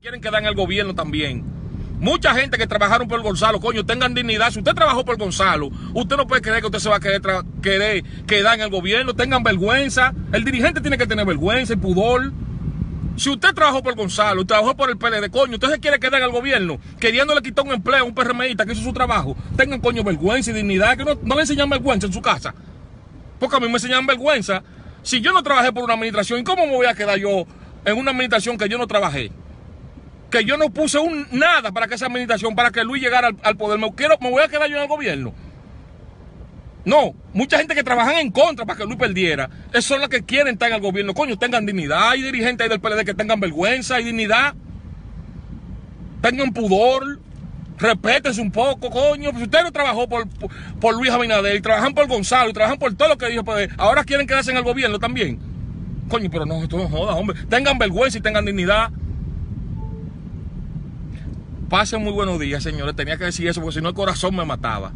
quieren quedar en el gobierno también. Mucha gente que trabajaron por Gonzalo, coño, tengan dignidad. Si usted trabajó por Gonzalo, usted no puede creer que usted se va a querer, querer quedar en el gobierno. Tengan vergüenza. El dirigente tiene que tener vergüenza y pudor. Si usted trabajó por Gonzalo, trabajó por el PLD, coño, usted se quiere quedar en el gobierno, queriéndole quitar un empleo a un PRMista que hizo su trabajo. Tengan, coño, vergüenza y dignidad, que no, no le enseñan vergüenza en su casa. Porque a mí me enseñan vergüenza. Si yo no trabajé por una administración, ¿cómo me voy a quedar yo en una administración que yo no trabajé? Que yo no puse un, nada para que esa administración, para que Luis llegara al, poder. Me, quiero, me voy a quedar yo en el gobierno. No, mucha gente que trabajan en contra para que Luis perdiera, son los que quieren estar en el gobierno. Coño, tengan dignidad. Hay dirigentes ahí del PLD que tengan vergüenza y dignidad. Tengan pudor. Respétense un poco, coño. Si usted no trabajó por, por, Luis Abinader trabajan por Gonzalo trabajan por todo lo que dijo, pues, ahora quieren quedarse en el gobierno también. Coño, pero no, esto no joda, hombre. Tengan vergüenza y tengan dignidad. Pasen muy buenos días, señores. Tenía que decir eso porque si no el corazón me mataba.